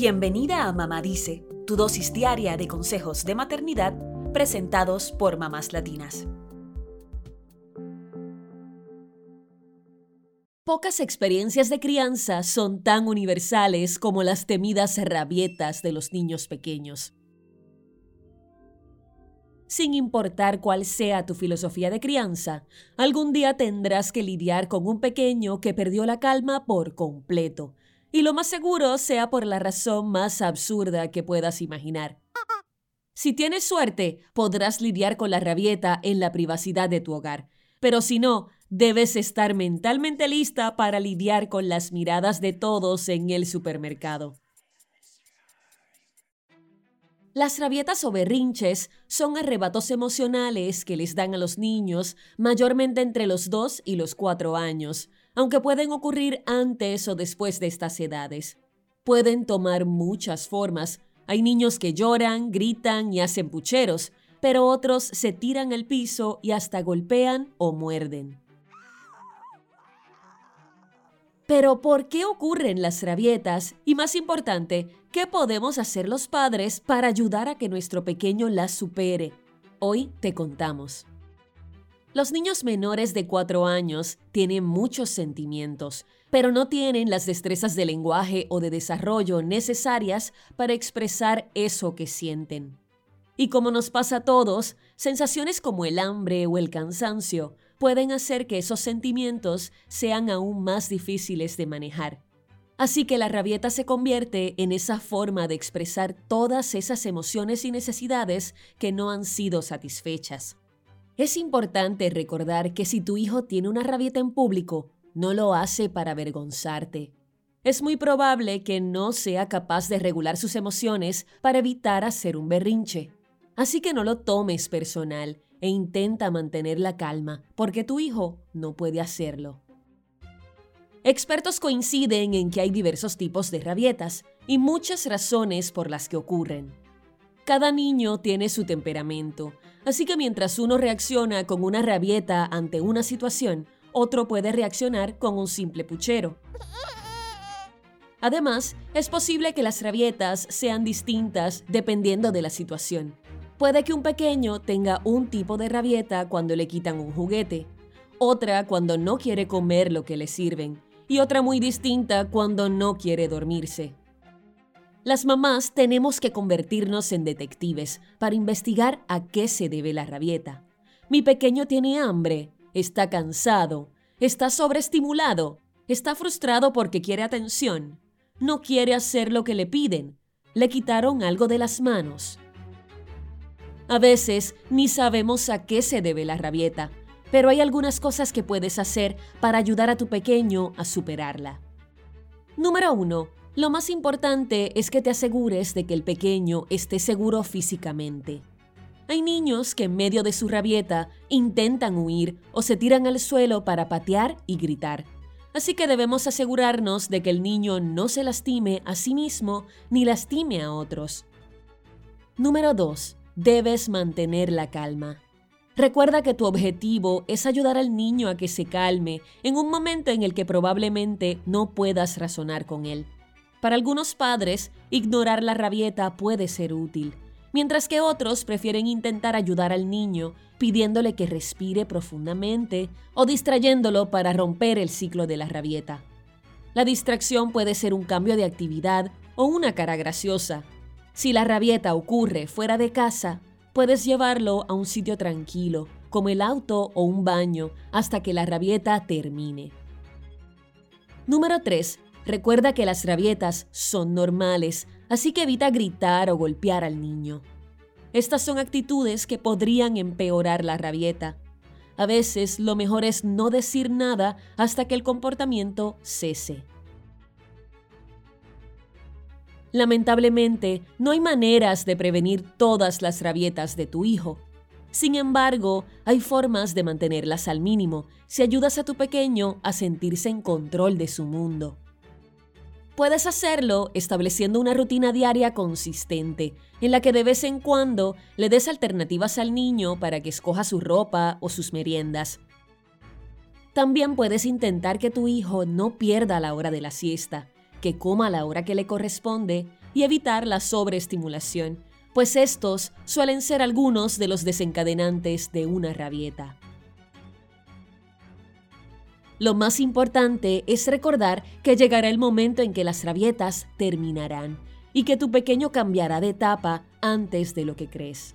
Bienvenida a Mamá Dice, tu dosis diaria de consejos de maternidad presentados por mamás latinas. Pocas experiencias de crianza son tan universales como las temidas rabietas de los niños pequeños. Sin importar cuál sea tu filosofía de crianza, algún día tendrás que lidiar con un pequeño que perdió la calma por completo, y lo más seguro sea por la razón más absurda que puedas imaginar. Si tienes suerte, podrás lidiar con la rabieta en la privacidad de tu hogar, pero si no, debes estar mentalmente lista para lidiar con las miradas de todos en el supermercado. Las rabietas o berrinches son arrebatos emocionales que les dan a los niños mayormente entre los 2 y los 4 años, aunque pueden ocurrir antes o después de estas edades. Pueden tomar muchas formas. Hay niños que lloran, gritan y hacen pucheros, pero otros se tiran al piso y hasta golpean o muerden. Pero ¿por qué ocurren las rabietas? Y más importante, ¿qué podemos hacer los padres para ayudar a que nuestro pequeño las supere? Hoy te contamos. Los niños menores de 4 años tienen muchos sentimientos, pero no tienen las destrezas de lenguaje o de desarrollo necesarias para expresar eso que sienten. Y como nos pasa a todos, sensaciones como el hambre o el cansancio pueden hacer que esos sentimientos sean aún más difíciles de manejar. Así que la rabieta se convierte en esa forma de expresar todas esas emociones y necesidades que no han sido satisfechas. Es importante recordar que si tu hijo tiene una rabieta en público, no lo hace para avergonzarte. Es muy probable que no sea capaz de regular sus emociones para evitar hacer un berrinche. Así que no lo tomes personal e intenta mantener la calma, porque tu hijo no puede hacerlo. Expertos coinciden en que hay diversos tipos de rabietas y muchas razones por las que ocurren. Cada niño tiene su temperamento, así que mientras uno reacciona con una rabieta ante una situación, otro puede reaccionar con un simple puchero. Además, es posible que las rabietas sean distintas dependiendo de la situación. Puede que un pequeño tenga un tipo de rabieta cuando le quitan un juguete, otra cuando no quiere comer lo que le sirven y otra muy distinta cuando no quiere dormirse. Las mamás tenemos que convertirnos en detectives para investigar a qué se debe la rabieta. Mi pequeño tiene hambre, está cansado, está sobreestimulado, está frustrado porque quiere atención, no quiere hacer lo que le piden, le quitaron algo de las manos. A veces ni sabemos a qué se debe la rabieta, pero hay algunas cosas que puedes hacer para ayudar a tu pequeño a superarla. Número 1 lo más importante es que te asegures de que el pequeño esté seguro físicamente. Hay niños que en medio de su rabieta intentan huir o se tiran al suelo para patear y gritar. Así que debemos asegurarnos de que el niño no se lastime a sí mismo ni lastime a otros. Número 2. Debes mantener la calma. Recuerda que tu objetivo es ayudar al niño a que se calme en un momento en el que probablemente no puedas razonar con él. Para algunos padres, ignorar la rabieta puede ser útil, mientras que otros prefieren intentar ayudar al niño pidiéndole que respire profundamente o distrayéndolo para romper el ciclo de la rabieta. La distracción puede ser un cambio de actividad o una cara graciosa. Si la rabieta ocurre fuera de casa, puedes llevarlo a un sitio tranquilo, como el auto o un baño, hasta que la rabieta termine. Número 3. Recuerda que las rabietas son normales, así que evita gritar o golpear al niño. Estas son actitudes que podrían empeorar la rabieta. A veces lo mejor es no decir nada hasta que el comportamiento cese. Lamentablemente, no hay maneras de prevenir todas las rabietas de tu hijo. Sin embargo, hay formas de mantenerlas al mínimo si ayudas a tu pequeño a sentirse en control de su mundo. Puedes hacerlo estableciendo una rutina diaria consistente, en la que de vez en cuando le des alternativas al niño para que escoja su ropa o sus meriendas. También puedes intentar que tu hijo no pierda la hora de la siesta, que coma a la hora que le corresponde y evitar la sobreestimulación, pues estos suelen ser algunos de los desencadenantes de una rabieta. Lo más importante es recordar que llegará el momento en que las rabietas terminarán y que tu pequeño cambiará de etapa antes de lo que crees.